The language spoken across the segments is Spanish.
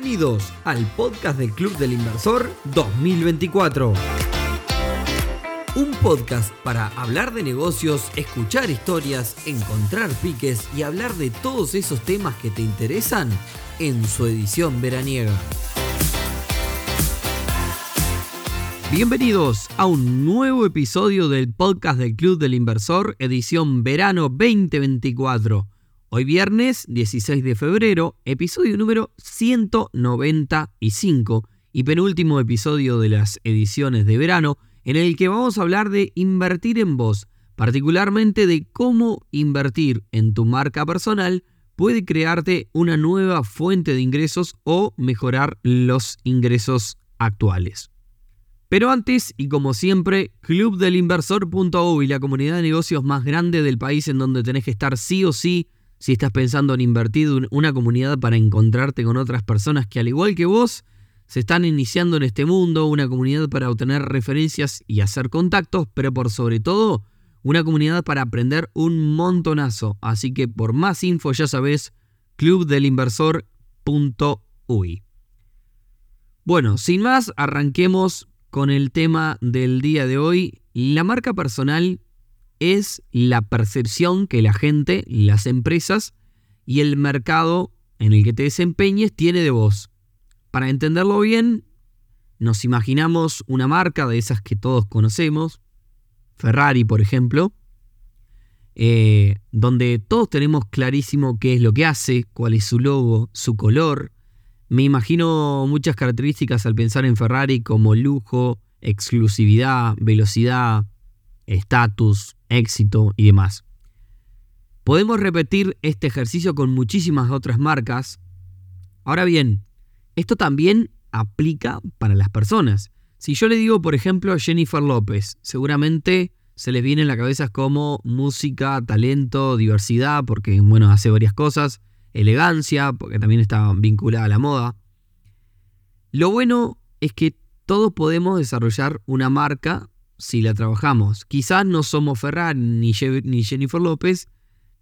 Bienvenidos al podcast del Club del Inversor 2024. Un podcast para hablar de negocios, escuchar historias, encontrar piques y hablar de todos esos temas que te interesan en su edición veraniega. Bienvenidos a un nuevo episodio del podcast del Club del Inversor, edición verano 2024. Hoy viernes 16 de febrero, episodio número 195 y penúltimo episodio de las ediciones de verano, en el que vamos a hablar de invertir en vos, particularmente de cómo invertir en tu marca personal puede crearte una nueva fuente de ingresos o mejorar los ingresos actuales. Pero antes, y como siempre, clubdelinversor.u y la comunidad de negocios más grande del país en donde tenés que estar sí o sí si estás pensando en invertir una comunidad para encontrarte con otras personas que al igual que vos se están iniciando en este mundo, una comunidad para obtener referencias y hacer contactos, pero por sobre todo una comunidad para aprender un montonazo. Así que por más info ya sabes, clubdelinversor.uy. Bueno, sin más, arranquemos con el tema del día de hoy. La marca personal es la percepción que la gente, las empresas y el mercado en el que te desempeñes tiene de vos. Para entenderlo bien, nos imaginamos una marca de esas que todos conocemos, Ferrari por ejemplo, eh, donde todos tenemos clarísimo qué es lo que hace, cuál es su logo, su color. Me imagino muchas características al pensar en Ferrari como lujo, exclusividad, velocidad, estatus, éxito y demás. Podemos repetir este ejercicio con muchísimas otras marcas. Ahora bien, esto también aplica para las personas. Si yo le digo, por ejemplo, a Jennifer López, seguramente se les viene en la cabeza como música, talento, diversidad, porque bueno, hace varias cosas, elegancia, porque también está vinculada a la moda. Lo bueno es que todos podemos desarrollar una marca si la trabajamos. Quizás no somos Ferrari ni, Jennifer López,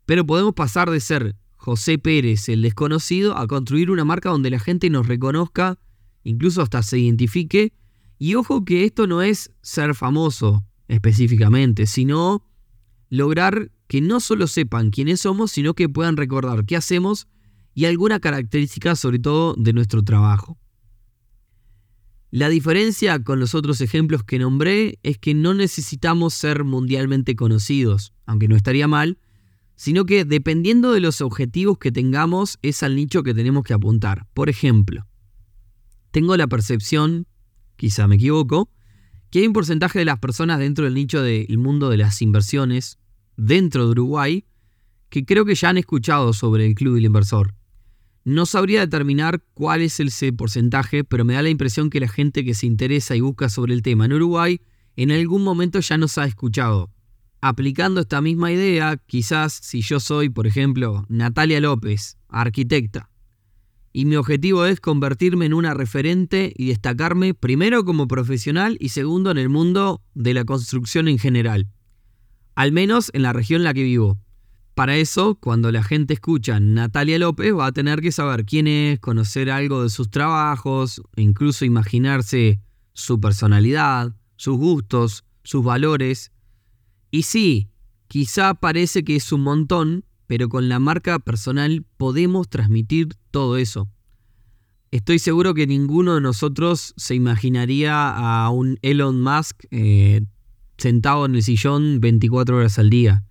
pero podemos pasar de ser José Pérez, el desconocido, a construir una marca donde la gente nos reconozca, incluso hasta se identifique. Y ojo que esto no es ser famoso específicamente, sino lograr que no solo sepan quiénes somos, sino que puedan recordar qué hacemos y alguna característica sobre todo de nuestro trabajo. La diferencia con los otros ejemplos que nombré es que no necesitamos ser mundialmente conocidos, aunque no estaría mal, sino que dependiendo de los objetivos que tengamos es al nicho que tenemos que apuntar. Por ejemplo, tengo la percepción, quizá me equivoco, que hay un porcentaje de las personas dentro del nicho del mundo de las inversiones, dentro de Uruguay, que creo que ya han escuchado sobre el Club del Inversor. No sabría determinar cuál es ese porcentaje, pero me da la impresión que la gente que se interesa y busca sobre el tema en Uruguay en algún momento ya nos ha escuchado. Aplicando esta misma idea, quizás si yo soy, por ejemplo, Natalia López, arquitecta, y mi objetivo es convertirme en una referente y destacarme primero como profesional y segundo en el mundo de la construcción en general, al menos en la región en la que vivo. Para eso, cuando la gente escucha Natalia López, va a tener que saber quién es, conocer algo de sus trabajos, incluso imaginarse su personalidad, sus gustos, sus valores. Y sí, quizá parece que es un montón, pero con la marca personal podemos transmitir todo eso. Estoy seguro que ninguno de nosotros se imaginaría a un Elon Musk eh, sentado en el sillón 24 horas al día.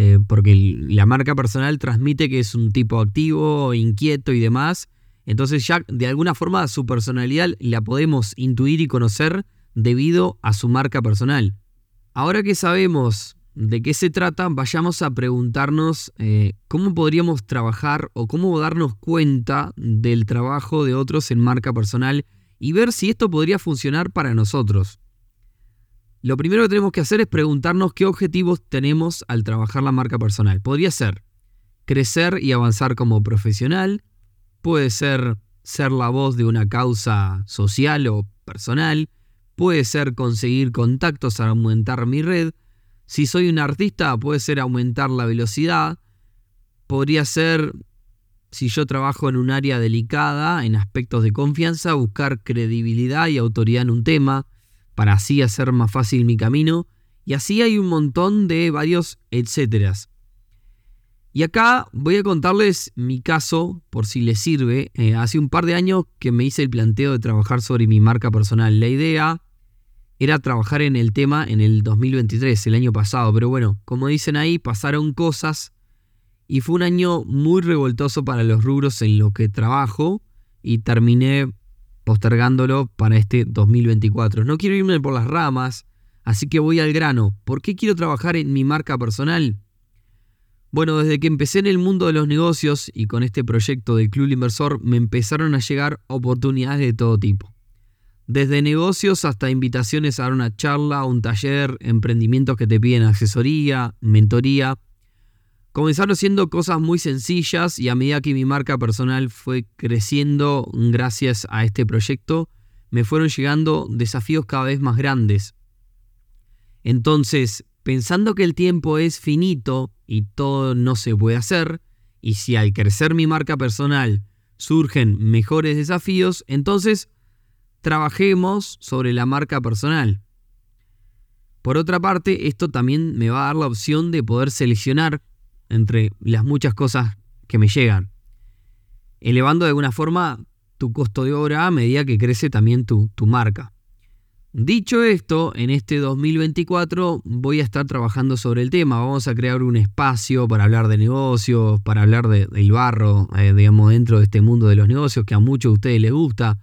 Eh, porque la marca personal transmite que es un tipo activo, inquieto y demás. Entonces ya de alguna forma su personalidad la podemos intuir y conocer debido a su marca personal. Ahora que sabemos de qué se trata, vayamos a preguntarnos eh, cómo podríamos trabajar o cómo darnos cuenta del trabajo de otros en marca personal y ver si esto podría funcionar para nosotros. Lo primero que tenemos que hacer es preguntarnos qué objetivos tenemos al trabajar la marca personal. Podría ser crecer y avanzar como profesional, puede ser ser la voz de una causa social o personal, puede ser conseguir contactos a aumentar mi red, si soy un artista puede ser aumentar la velocidad, podría ser si yo trabajo en un área delicada, en aspectos de confianza, buscar credibilidad y autoridad en un tema, para así hacer más fácil mi camino. Y así hay un montón de varios etcéteras. Y acá voy a contarles mi caso, por si les sirve. Eh, hace un par de años que me hice el planteo de trabajar sobre mi marca personal. La idea era trabajar en el tema en el 2023, el año pasado. Pero bueno, como dicen ahí, pasaron cosas y fue un año muy revoltoso para los rubros en los que trabajo y terminé postergándolo para este 2024. No quiero irme por las ramas, así que voy al grano. ¿Por qué quiero trabajar en mi marca personal? Bueno, desde que empecé en el mundo de los negocios y con este proyecto del Club Inversor me empezaron a llegar oportunidades de todo tipo. Desde negocios hasta invitaciones a una charla, un taller, emprendimientos que te piden asesoría, mentoría Comenzaron siendo cosas muy sencillas y a medida que mi marca personal fue creciendo gracias a este proyecto, me fueron llegando desafíos cada vez más grandes. Entonces, pensando que el tiempo es finito y todo no se puede hacer, y si al crecer mi marca personal surgen mejores desafíos, entonces trabajemos sobre la marca personal. Por otra parte, esto también me va a dar la opción de poder seleccionar entre las muchas cosas que me llegan, elevando de alguna forma tu costo de obra a medida que crece también tu, marca. Dicho esto, en este 2024 voy a estar trabajando sobre el tema. Vamos a crear un espacio para hablar de negocios, para hablar del barro, eh, digamos, dentro de este mundo de los negocios que a muchos de ustedes les gusta.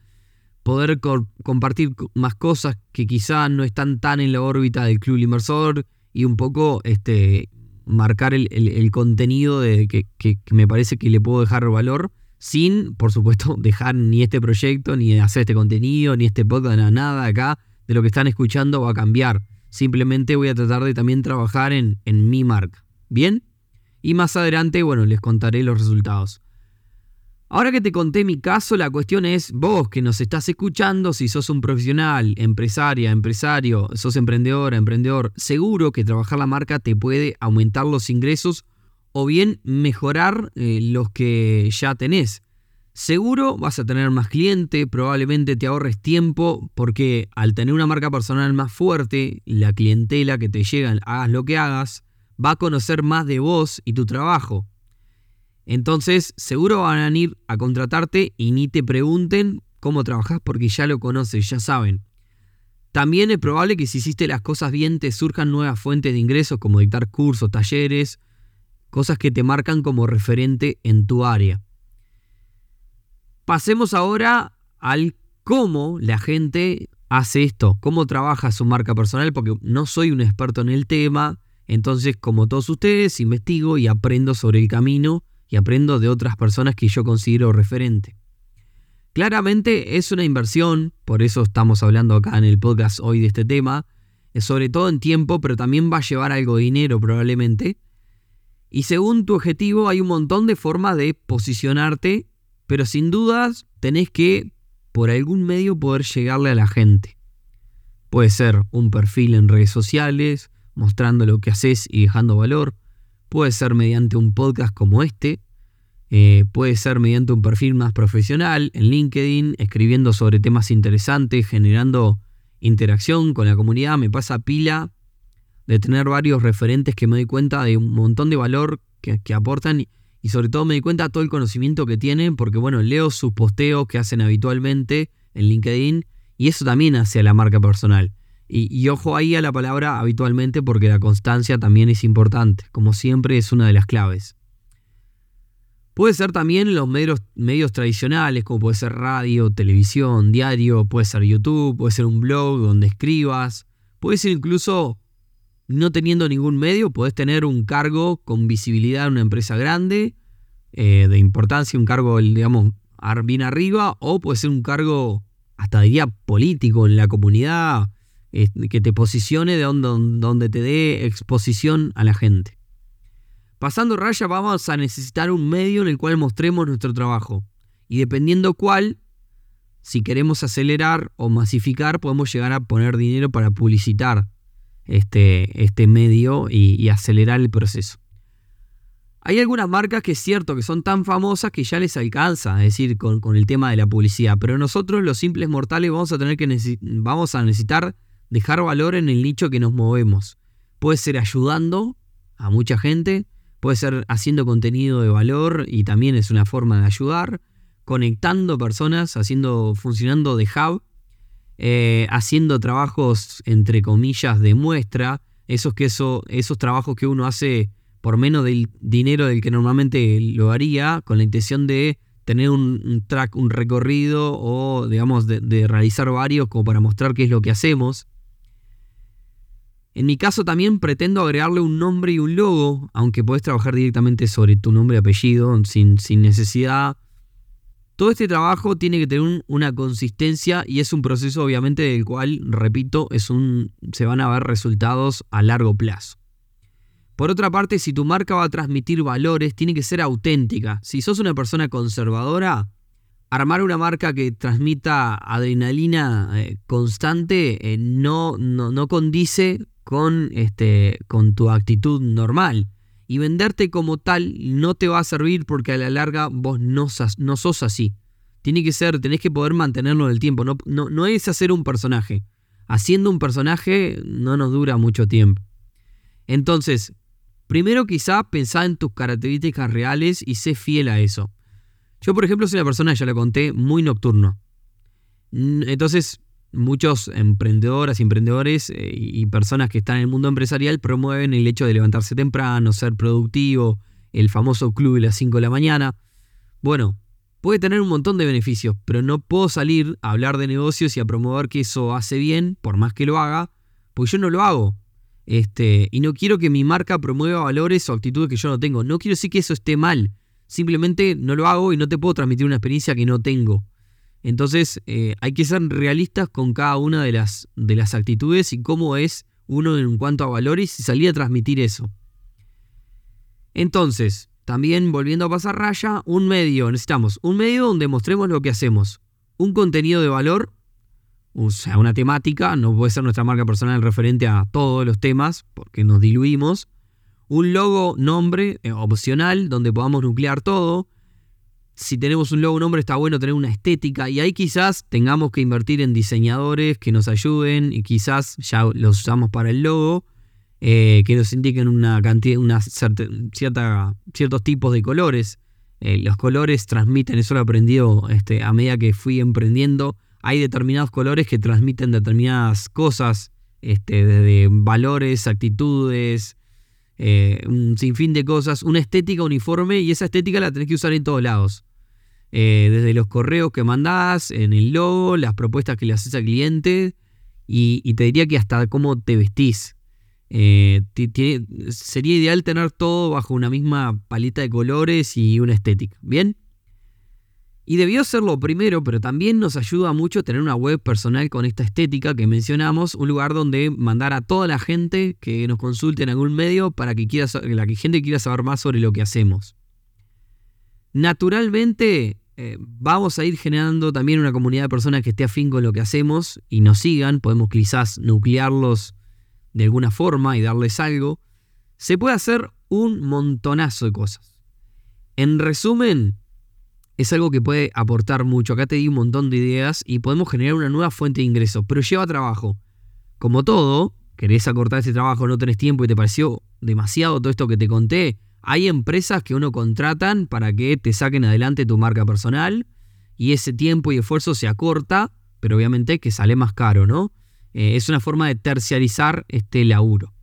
Poder compartir más cosas que quizás no están tan en la órbita del club inversor y un poco este, marcar el, contenido de, que, me parece que le puedo dejar valor, sin, por supuesto, dejar ni este proyecto, ni hacer este contenido, ni este podcast, nada acá de lo que están escuchando va a cambiar. Simplemente voy a tratar de también trabajar en, en mi marca. ¿Bien? Y más adelante, bueno, les contaré los resultados. Ahora que te conté mi caso, la cuestión es vos que nos estás escuchando, si sos un profesional, empresaria, empresario, sos emprendedora, emprendedor, seguro que trabajar la marca te puede aumentar los ingresos o bien mejorar eh, los que ya tenés. Seguro vas a tener más clientes, probablemente te ahorres tiempo, porque al tener una marca personal más fuerte, la clientela que te llega, hagas lo que hagas, va a conocer más de vos y tu trabajo. Entonces, seguro van a ir a contratarte y ni te pregunten cómo trabajas porque ya lo conoces, ya saben. También es probable que si hiciste las cosas bien te surjan nuevas fuentes de ingresos como dictar cursos, talleres, cosas que te marcan como referente en tu área. Pasemos ahora al cómo la gente hace esto, cómo trabaja su marca personal, porque no soy un experto en el tema, entonces como todos ustedes investigo y aprendo sobre el camino y aprendo de otras personas que yo considero referente. Claramente es una inversión, por eso estamos hablando acá en el podcast hoy de este tema, sobre todo en tiempo, pero también va a llevar algo de dinero probablemente. Y según tu objetivo hay un montón de formas de posicionarte, pero sin dudas tenés que por algún medio poder llegarle a la gente. Puede ser un perfil en redes sociales, mostrando lo que haces y dejando valor. Puede ser mediante un podcast como este. Eh, puede ser mediante un perfil más profesional en LinkedIn, escribiendo sobre temas interesantes, generando interacción con la comunidad. Me pasa pila de tener varios referentes que me doy cuenta de un montón de valor que, aportan y sobre todo me doy cuenta de todo el conocimiento que tienen porque bueno, leo sus posteos que hacen habitualmente en LinkedIn y eso también hace a la marca personal. Y, ojo ahí a la palabra habitualmente porque la constancia también es importante, como siempre es una de las claves. Puede ser también los medios, tradicionales, como puede ser radio, televisión, diario, puede ser YouTube, puede ser un blog donde escribas, puede ser incluso no teniendo ningún medio, puedes tener un cargo con visibilidad en una empresa grande, eh, de importancia, un cargo, digamos, bien arriba, o puede ser un cargo hasta diría político en la comunidad, que te posicione de donde, donde te dé exposición a la gente. Pasando raya vamos a necesitar un medio en el cual mostremos nuestro trabajo. Y dependiendo cuál, si queremos acelerar o masificar, podemos llegar a poner dinero para publicitar este, este medio y, acelerar el proceso. Hay algunas marcas que es cierto que son tan famosas que ya les alcanza, es decir, con, el tema de la publicidad, pero nosotros los simples mortales vamos a tener que vamos a necesitar dejar valor en el nicho que nos movemos. Puede ser ayudando a mucha gente, puede ser haciendo contenido de valor y también es una forma de ayudar, conectando personas, haciendo, funcionando de hub, eh, haciendo trabajos entre comillas de muestra, esos, que eso, esos trabajos que uno hace por menos del dinero del que normalmente lo haría, con la intención de tener un, track, un recorrido o, digamos, de, realizar varios como para mostrar qué es lo que hacemos. En mi caso también pretendo agregarle un nombre y un logo, aunque puedes trabajar directamente sobre tu nombre y apellido sin, sin necesidad. Todo este trabajo tiene que tener una consistencia y es un proceso obviamente del cual, repito, es un, se van a ver resultados a largo plazo. Por otra parte, si tu marca va a transmitir valores, tiene que ser auténtica. Si sos una persona conservadora, armar una marca que transmita adrenalina eh, constante eh, no, no, condice con, este, con tu actitud normal. Y venderte como tal no te va a servir porque a la larga vos no, sos así. Tiene que ser, tenés que poder mantenerlo en el tiempo. No, no, no es hacer un personaje. Haciendo un personaje no nos dura mucho tiempo. Entonces, Primero quizá pensá en tus características reales y sé fiel a eso. Yo, por ejemplo, soy una persona, ya lo conté, muy nocturno. Entonces, muchos emprendedoras y emprendedores eh, y personas que están en el mundo empresarial promueven el hecho de levantarse temprano, ser productivo, el famoso club de las 5 de la mañana. Bueno, puede tener un montón de beneficios, pero no puedo salir a hablar de negocios y a promover que eso hace bien, por más que lo haga, porque yo no lo hago. Este, y no quiero que mi marca promueva valores o actitudes que yo no tengo. No quiero decir que eso esté mal. Simplemente no lo hago y no te puedo transmitir una experiencia que no tengo. Entonces eh, hay que ser realistas con cada una de las, de las actitudes y cómo es uno en cuanto a valores y salir a transmitir eso. Entonces, también volviendo a pasar raya, un medio, necesitamos un medio donde mostremos lo que hacemos, un contenido de valor o sea, una temática, no puede ser nuestra marca personal referente a todos los temas, porque nos diluimos. Un logo, nombre eh, opcional, donde podamos nuclear todo. Si tenemos un logo, nombre, está bueno tener una estética. Y ahí quizás tengamos que invertir en diseñadores que nos ayuden y quizás ya los usamos para el logo, eh, que nos indiquen una cantidad, una cierta, ciertos tipos de colores. Eh, los colores transmiten, eso lo he aprendido este, a medida que fui emprendiendo hay determinados colores que transmiten determinadas cosas, este, desde valores, actitudes, eh, un sinfín de cosas, una estética uniforme y esa estética la tenés que usar en todos lados. Eh, desde los correos que mandás, en el logo, las propuestas que le haces al cliente y, te diría que hasta cómo te vestís. Eh, sería ideal tener todo bajo una misma paleta de colores y una estética. ¿Bien? Y debió ser lo primero, pero también nos ayuda mucho tener una web personal con esta estética que mencionamos, un lugar donde mandar a toda la gente que nos consulte en algún medio para que, quiera, la gente quiera saber más sobre lo que hacemos. Naturalmente, eh, vamos a ir generando también una comunidad de personas que esté afín con lo que hacemos y nos sigan. Podemos quizás nuclearlos de alguna forma y darles algo. Se puede hacer un montonazo de cosas. En resumen, es algo que puede aportar mucho. Acá te di un montón de ideas y podemos generar una nueva fuente de ingresos, pero lleva trabajo. Como todo, querés acortar ese trabajo, no tenés tiempo y te pareció demasiado todo esto que te conté. Hay empresas que uno contratan para que te saquen adelante tu marca personal y ese tiempo y esfuerzo se acorta, pero obviamente que sale más caro, ¿no? Eh, es una forma de terciarizar este laburo.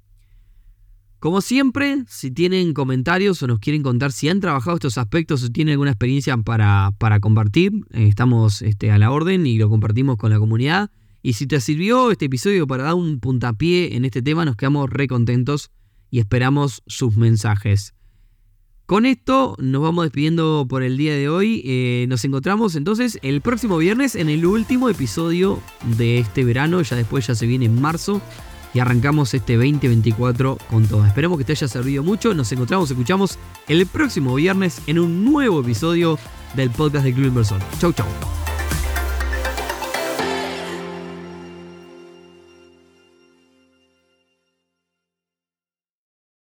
Como siempre, si tienen comentarios o nos quieren contar si han trabajado estos aspectos o tienen alguna experiencia para, compartir, eh, estamos este, a la orden y lo compartimos con la comunidad. Y si te sirvió este episodio para dar un puntapié en este tema, nos quedamos re contentos y esperamos sus mensajes. Con esto nos vamos despidiendo por el día de hoy. Eh, nos encontramos entonces el próximo viernes en el último episodio de este verano. Ya después ya se viene en marzo y arrancamos este 2024 con todo. Esperemos que te haya servido mucho. Nos encontramos, escuchamos el próximo viernes en un nuevo episodio del podcast de Club Inversor. Chau, chau.